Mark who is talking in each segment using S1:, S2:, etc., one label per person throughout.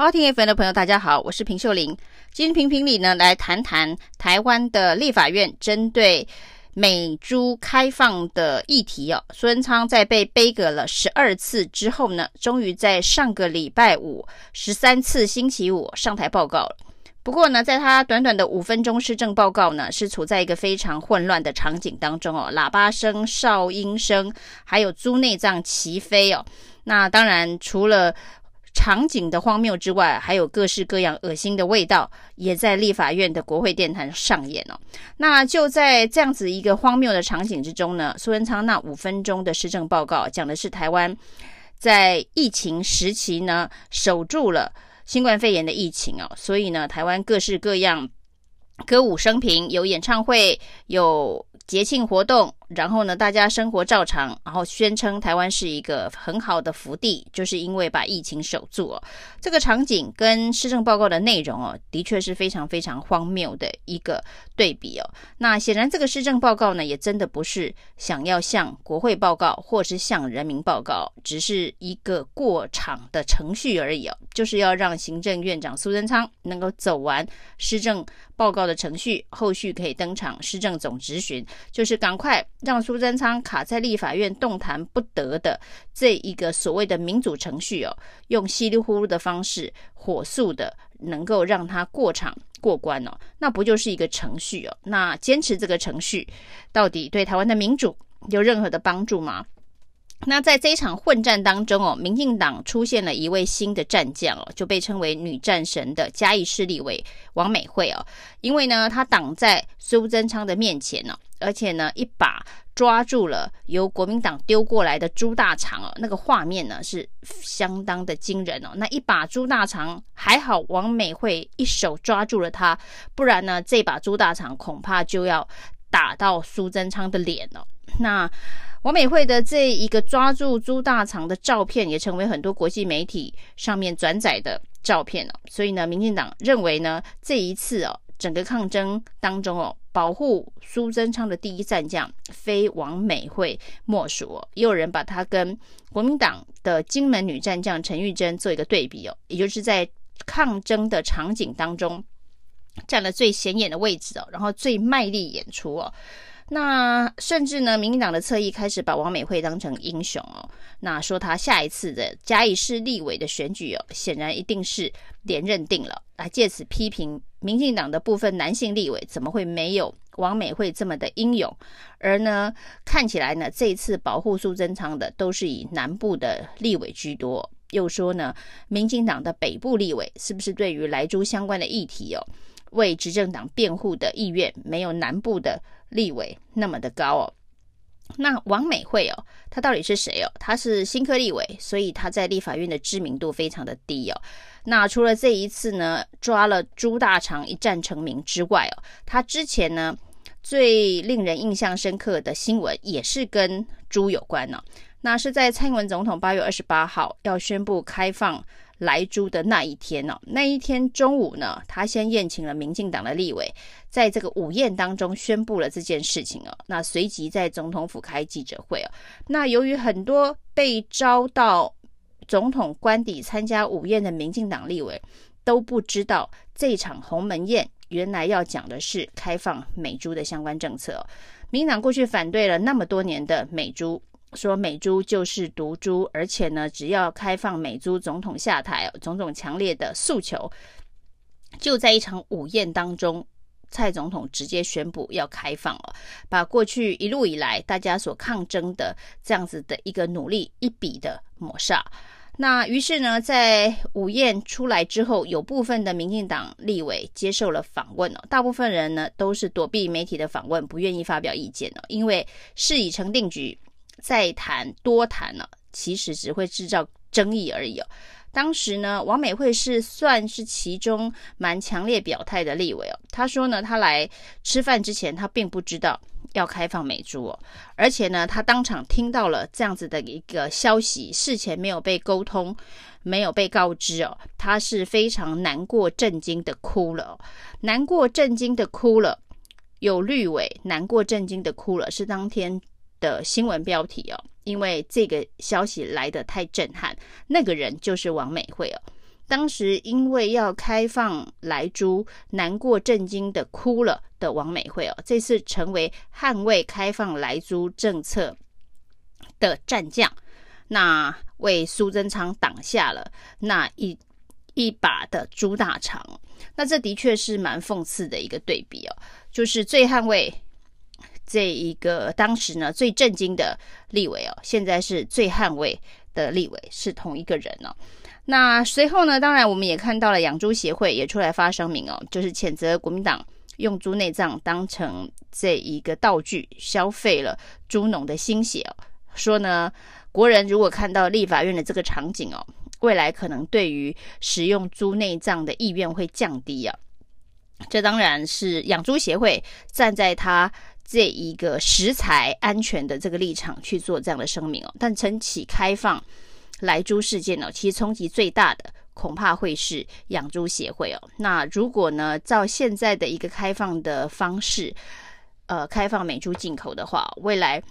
S1: 好，听 FM 的朋友，大家好，我是平秀玲。今天评评理呢，来谈谈台湾的立法院针对美猪开放的议题哦。苏贞昌在被杯葛了十二次之后呢，终于在上个礼拜五十三次星期五上台报告了。不过呢，在他短短的五分钟施政报告呢，是处在一个非常混乱的场景当中哦，喇叭声、哨音声，还有猪内脏齐飞哦。那当然，除了场景的荒谬之外，还有各式各样恶心的味道，也在立法院的国会殿堂上演哦。那就在这样子一个荒谬的场景之中呢，苏贞昌那五分钟的施政报告讲的是台湾在疫情时期呢，守住了新冠肺炎的疫情哦，所以呢，台湾各式各样歌舞升平，有演唱会，有节庆活动。然后呢，大家生活照常，然后宣称台湾是一个很好的福地，就是因为把疫情守住哦。这个场景跟施政报告的内容哦，的确是非常非常荒谬的一个对比哦。那显然这个施政报告呢，也真的不是想要向国会报告，或是向人民报告，只是一个过场的程序而已哦，就是要让行政院长苏贞昌能够走完施政报告的程序，后续可以登场施政总质询，就是赶快。让苏贞昌卡在立法院动弹不得的这一个所谓的民主程序哦，用稀里糊涂的方式火速的能够让他过场过关哦，那不就是一个程序哦？那坚持这个程序到底对台湾的民主有任何的帮助吗？那在这一场混战当中哦，民进党出现了一位新的战将哦，就被称为女战神的嘉义市立委王美惠哦，因为呢，她挡在苏贞昌的面前呢、哦。而且呢，一把抓住了由国民党丢过来的猪大肠哦，那个画面呢是相当的惊人哦。那一把猪大肠还好，王美惠一手抓住了它，不然呢，这把猪大肠恐怕就要打到苏贞昌的脸了。那王美惠的这一个抓住猪大肠的照片，也成为很多国际媒体上面转载的照片了。所以呢，民进党认为呢，这一次哦。整个抗争当中哦，保护苏贞昌的第一战将非王美惠莫属哦。也有人把他跟国民党的金门女战将陈玉珍做一个对比哦，也就是在抗争的场景当中占了最显眼的位置哦，然后最卖力演出哦。那甚至呢，民进党的侧翼开始把王美惠当成英雄哦，那说他下一次的嘉义市立委的选举哦，显然一定是连任定了，来借此批评民进党的部分男性立委怎么会没有王美惠这么的英勇，而呢，看起来呢，这一次保护苏贞昌的都是以南部的立委居多，又说呢，民进党的北部立委是不是对于莱猪相关的议题哦，为执政党辩护的意愿没有南部的立委那么的高哦，那王美惠哦，她到底是谁哦？她是新科立委，所以她在立法院的知名度非常的低哦。那除了这一次呢，抓了猪大肠一战成名之外哦，她之前呢最令人印象深刻的新闻也是跟猪有关呢、哦。那是在蔡英文总统八月二十八号要宣布开放。来猪的那一天、哦，那一天中午呢，他先宴请了民进党的立委，在这个午宴当中宣布了这件事情哦。那随即在总统府开记者会哦。那由于很多被招到总统官邸参加午宴的民进党立委都不知道，这场鸿门宴原来要讲的是开放美猪的相关政策哦。民进党过去反对了那么多年的美猪。说美猪就是毒猪，而且呢，只要开放美猪，总统下台，种种强烈的诉求，就在一场午宴当中，蔡总统直接宣布要开放了，把过去一路以来大家所抗争的这样子的一个努力一笔的抹煞。那于是呢，在午宴出来之后，有部分的民进党立委接受了访问哦，大部分人呢都是躲避媒体的访问，不愿意发表意见哦，因为事已成定局。再谈多谈呢，其实只会制造争议而已哦。当时呢，王美惠是算是其中蛮强烈表态的立委哦。他说呢，他来吃饭之前，他并不知道要开放美猪哦，而且呢，他当场听到了这样子的一个消息，事前没有被沟通，没有被告知哦，他是非常难过、震惊的哭了哦，难过、震惊的哭了。有绿委难过、震惊的哭了，是当天。的新闻标题哦，因为这个消息来得太震撼，那个人就是王美惠哦。当时因为要开放莱猪，难过震惊的哭了的王美惠哦，这次成为捍卫开放莱猪政策的战将，那为苏贞昌挡下了那一一把的猪大肠。那这的确是蛮讽刺的一个对比哦，就是最捍卫。这一个当时呢最震惊的立委哦，现在是最捍卫的立委是同一个人哦。那随后呢，当然我们也看到了养猪协会也出来发声明哦，就是谴责国民党用猪内脏当成这一个道具，消费了猪农的心血哦。说呢，国人如果看到立法院的这个场景哦，未来可能对于使用猪内脏的意愿会降低啊。这当然是养猪协会站在他。这一个食材安全的这个立场去做这样的声明哦，但陈启开放来猪事件呢，其实冲击最大的恐怕会是养猪协会哦。那如果呢，照现在的一个开放的方式，呃，开放美猪进口的话，未来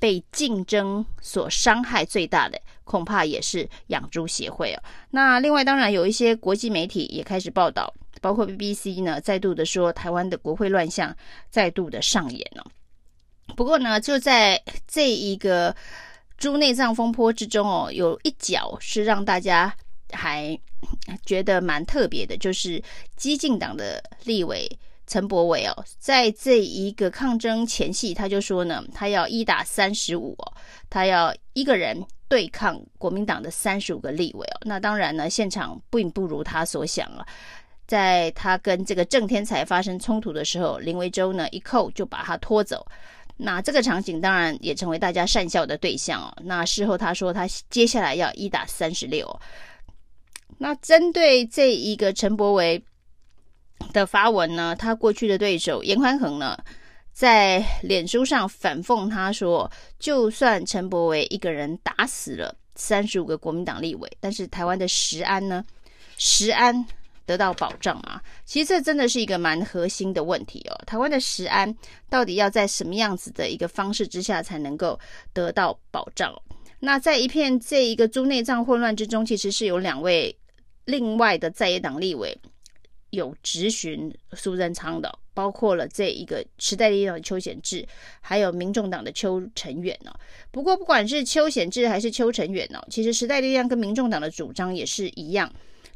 S1: 被竞争所伤害最大的恐怕也是养猪协会哦。那另外，当然有一些国际媒体也开始报道。包括 BBC 呢，再度的说台湾的国会乱象再度的上演了。不过呢，就在这一个猪内脏风波之中哦，有一角是让大家还觉得蛮特别的，就是激进党的立委陈柏伟哦，在这一个抗争前夕，他就说呢，他要一打三十五哦，他要一个人对抗国民党的三十五个立委哦。那当然呢，现场并不如他所想了。在他跟这个郑天才发生冲突的时候，林维洲呢一扣就把他拖走。那这个场景当然也成为大家讪笑的对象哦。那事后他说他接下来要一打三十六。那针对这一个陈柏维的发文呢，他过去的对手严宽恒呢在脸书上反讽他说，就算陈柏维一个人打死了三十五个国民党立委，但是台湾的石安呢，石安。得到保障吗？其实这真的是一个蛮核心的问题哦。台湾的食安到底要在什么样子的一个方式之下才能够得到保障？那在一片这一个猪内脏混乱之中，其实是有两位另外的在野党立委有质询苏贞昌的，包括了这一个时代力量的邱显智，还有民众党的邱成远呢。不过不管是邱显智还是邱成远呢，其实时代力量跟民众党的主张也是一样。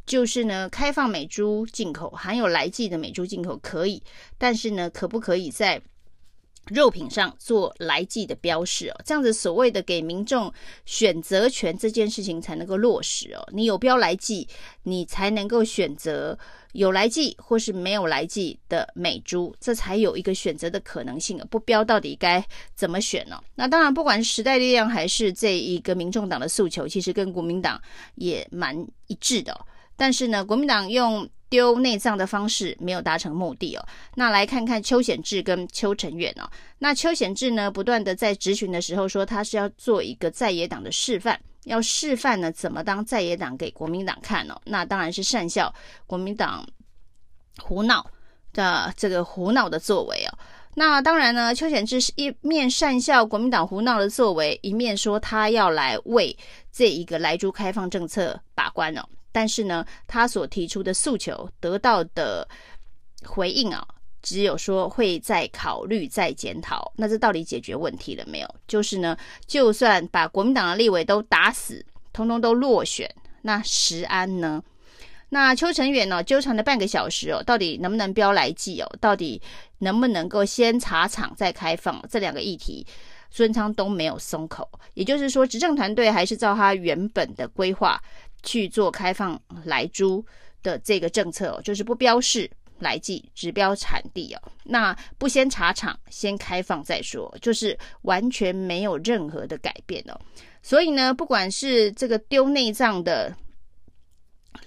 S1: 就是呢，开放美猪进口，含有来剂的美猪进口可以，但是呢，可不可以在肉品上做来剂的标示哦？这样子所谓的给民众选择权这件事情才能够落实哦。你有标来剂，你才能够选择有来剂或是没有来剂的美猪，这才有一个选择的可能性。不标到底该怎么选呢？那当然，不管是时代力量还是这一个民众党的诉求，其实跟国民党也蛮一致的。但是呢，国民党用丢内脏的方式没有达成目的哦。那来看看邱显智跟邱成远哦。那邱显智呢，不断的在质询的时候说，他是要做一个在野党的示范，要示范呢怎么当在野党给国民党看哦。那当然是善笑国民党胡闹的这个胡闹的作为哦。那当然呢，邱显智是一面善笑国民党胡闹的作为，一面说他要来为这一个莱猪开放政策把关哦。但是呢，他所提出的诉求得到的回应啊，只有说会再考虑、再检讨。那这到底解决问题了没有？就是呢，就算把国民党的立委都打死，通通都落选，那石安呢？那邱成远呢，纠缠了半个小时哦，到底能不能标莱剂哦？到底能不能够先查厂再开放？这两个议题，孙昌都没有松口。也就是说，执政团队还是照他原本的规划。去做开放来猪的这个政策哦，就是不标示来记，只标产地哦。那不先查厂，先开放再说，就是完全没有任何的改变哦。所以呢，不管是这个丢内脏的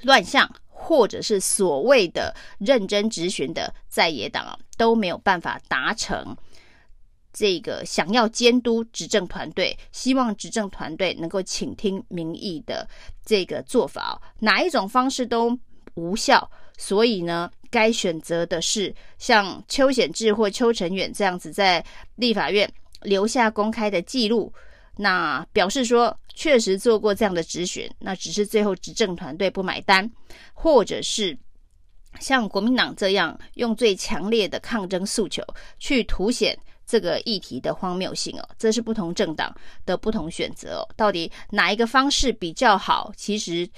S1: 乱象，或者是所谓的认真执询的在野党啊，都没有办法达成。这个想要监督执政团队，希望执政团队能够倾听民意的这个做法，哪一种方式都无效。所以呢，该选择的是像邱显智或邱成远这样子，在立法院留下公开的记录，那表示说确实做过这样的质询，那只是最后执政团队不买单，或者是像国民党这样用最强烈的抗争诉求去凸显这个议题的荒谬性哦，这是不同政党的不同选择哦，到底哪一个方式比较好？其实。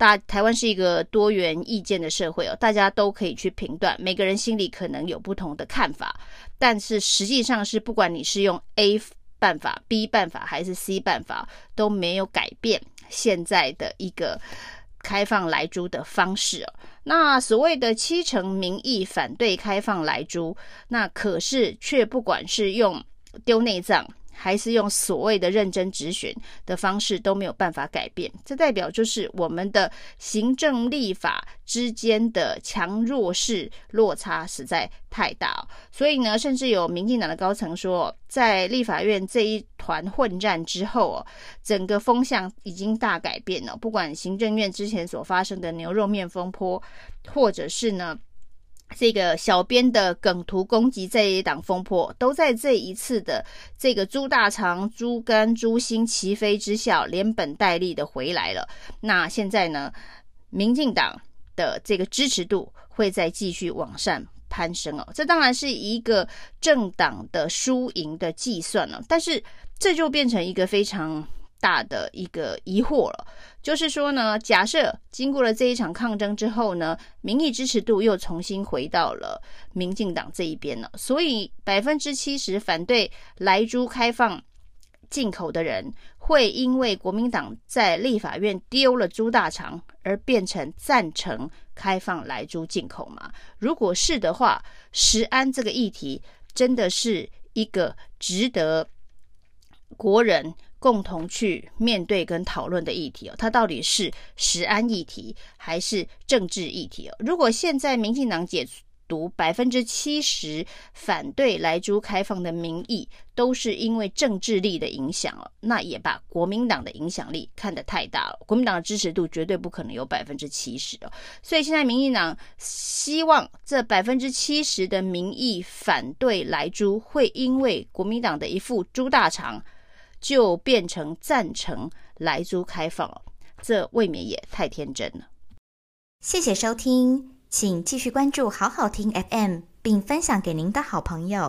S1: 大台湾是一个多元意见的社会哦，大家都可以去评断，每个人心里可能有不同的看法，但是实际上是不管你是用 A 办法、B 办法还是 C 办法，都没有改变现在的一个开放莱猪的方式哦。那所谓的七成民意反对开放莱猪，那可是却不管是用丢内脏。还是用所谓的认真质询的方式都没有办法改变，这代表就是我们的行政立法之间的强弱势落差实在太大。所以呢，甚至有民进党的高层说，在立法院这一团混战之后哦，整个风向已经大改变了。不管行政院之前所发生的牛肉面风波，或者是呢。这个小编的梗图攻击这一档风波，都在这一次的这个猪大肠、猪肝、猪心齐飞之下，连本带利的回来了。那现在呢，民进党的这个支持度会再继续往上攀升哦。这当然是一个政党的输赢的计算了，但是这就变成一个非常。大的一个疑惑了，就是说呢，假设经过了这一场抗争之后呢，民意支持度又重新回到了民进党这一边了，所以百分之七十反对莱猪开放进口的人，会因为国民党在立法院丢了猪大肠而变成赞成开放莱猪进口吗？如果是的话，食安这个议题真的是一个值得国人。共同去面对跟讨论的议题哦，它到底是食安议题还是政治议题哦？如果现在民进党解读百分之七十反对莱猪开放的民意都是因为政治力的影响哦，那也把国民党的影响力看得太大了。国民党的支持度绝对不可能有百分之七十哦，所以现在民进党希望这百分之七十的民意反对莱猪，会因为国民党的一副猪大肠。就变成赞成莱猪开放了，这未免也太天真了。
S2: 谢谢收听，请继续关注好好听 FM，并分享给您的好朋友。